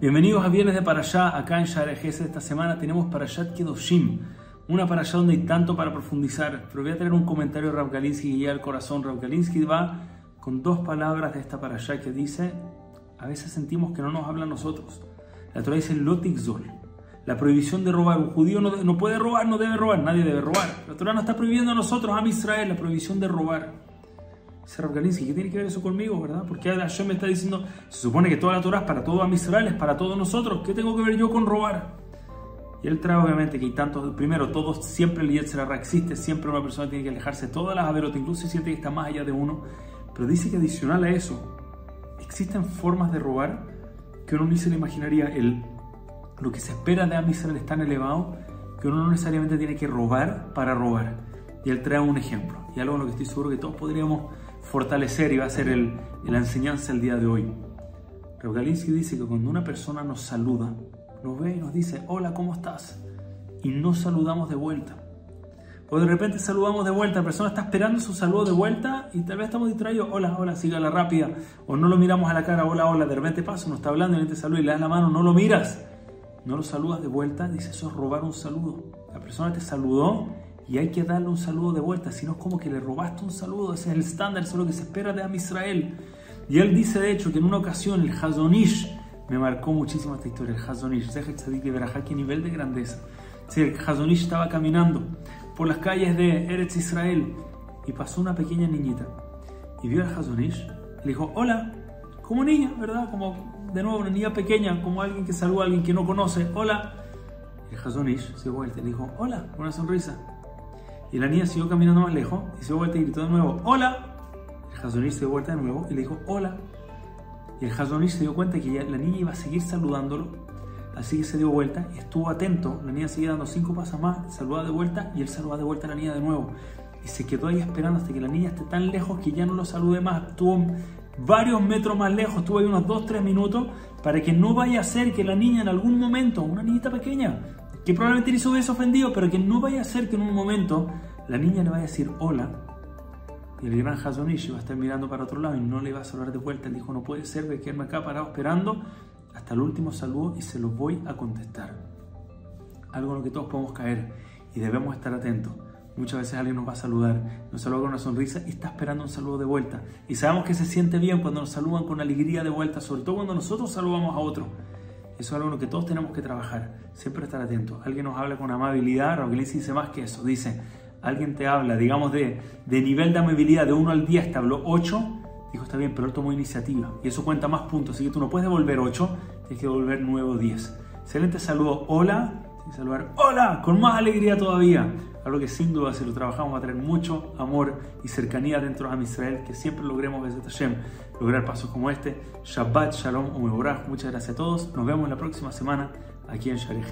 Bienvenidos a Viernes de Parashá, acá en Share Esta semana tenemos Parashat Kedoshim, una Parashá donde hay tanto para profundizar. Pero voy a traer un comentario de Rav Galinsky y al corazón. Rav Galinsky va con dos palabras de esta Parashá que dice: A veces sentimos que no nos habla a nosotros. La Torah dice Lotikzol, la prohibición de robar. Un judío no, no, puede robar, no debe robar, nadie debe robar. La Torah no está prohibiendo a nosotros, a Israel, la prohibición de robar. Dice Galinsky, ¿qué tiene que ver eso conmigo, verdad? Porque Hashem me está diciendo, se supone que toda la Torah es para todos Israel, es para todos nosotros, ¿qué tengo que ver yo con robar? Y él trae obviamente que hay tantos, primero, todos, siempre el Yetzirah existe, siempre una persona tiene que alejarse de todas las averotas, incluso si siente que está más allá de uno, pero dice que adicional a eso, existen formas de robar que uno ni se le imaginaría, el, lo que se espera de Am Israel es tan elevado que uno no necesariamente tiene que robar para robar. Y él trae un ejemplo, y algo en lo que estoy seguro que todos podríamos fortalecer y va a ser el, la enseñanza el día de hoy. Galinsky dice que cuando una persona nos saluda, nos ve y nos dice, hola, ¿cómo estás? Y no saludamos de vuelta. O de repente saludamos de vuelta, la persona está esperando su saludo de vuelta y tal vez estamos distraídos, hola, hola, siga la rápida. O no lo miramos a la cara, hola, hola, de repente pasa, nos está hablando y te saluda y le das la mano, no lo miras. No lo saludas de vuelta, dice eso es robar un saludo. La persona te saludó y hay que darle un saludo de vuelta, si no es como que le robaste un saludo, ese es el estándar, eso es lo que se espera de Am Israel. Y él dice de hecho que en una ocasión el Hazonish, me marcó muchísimo esta historia, el Hazonish, Tzadik de Berajá, qué nivel de grandeza. Sí, el Hazonish estaba caminando por las calles de Eretz Israel y pasó una pequeña niñita y vio al Hazonish, le dijo, hola, como niña, ¿verdad? Como de nuevo una niña pequeña, como alguien que saluda a alguien que no conoce, hola. El Hazonish se vuelve y le dijo, hola, una sonrisa. Y la niña siguió caminando más lejos y se dio vuelta y gritó de nuevo, ¡Hola! El Hazonish se dio vuelta de nuevo y le dijo, ¡Hola! Y el Hazonish se dio cuenta que la niña iba a seguir saludándolo, así que se dio vuelta y estuvo atento. La niña seguía dando cinco pasos más, saludaba de vuelta y él saludaba de vuelta a la niña de nuevo. Y se quedó ahí esperando hasta que la niña esté tan lejos que ya no lo salude más. Estuvo varios metros más lejos, estuvo ahí unos 2-3 minutos para que no vaya a ser que la niña en algún momento, una niñita pequeña, que probablemente le hubiese ofendido, pero que no vaya a ser que en un momento la niña le vaya a decir hola y el gran Hazonish va a estar mirando para otro lado y no le va a saludar de vuelta. Él dijo, no puede ser, voy a quedarme acá parado esperando hasta el último saludo y se lo voy a contestar. Algo en lo que todos podemos caer y debemos estar atentos. Muchas veces alguien nos va a saludar, nos saluda con una sonrisa y está esperando un saludo de vuelta. Y sabemos que se siente bien cuando nos saludan con alegría de vuelta, sobre todo cuando nosotros saludamos a otro. Eso es algo en lo que todos tenemos que trabajar. Siempre estar atentos. Alguien nos habla con amabilidad, Roglic dice más que eso. Dice, alguien te habla, digamos, de, de nivel de amabilidad de 1 al 10, te habló 8. Dijo, está bien, pero él tomó iniciativa. Y eso cuenta más puntos. Así que tú no puedes devolver 8, tienes que devolver 9 o 10. Excelente saludo, hola. Tienes que saludar, hola, con más alegría todavía. Algo que sin duda, si lo trabajamos, va a tener mucho amor y cercanía dentro de Israel, que siempre logremos, desde Hashem, lograr pasos como este. Shabbat, Shalom, Umeborah. Muchas gracias a todos. Nos vemos la próxima semana aquí en Shari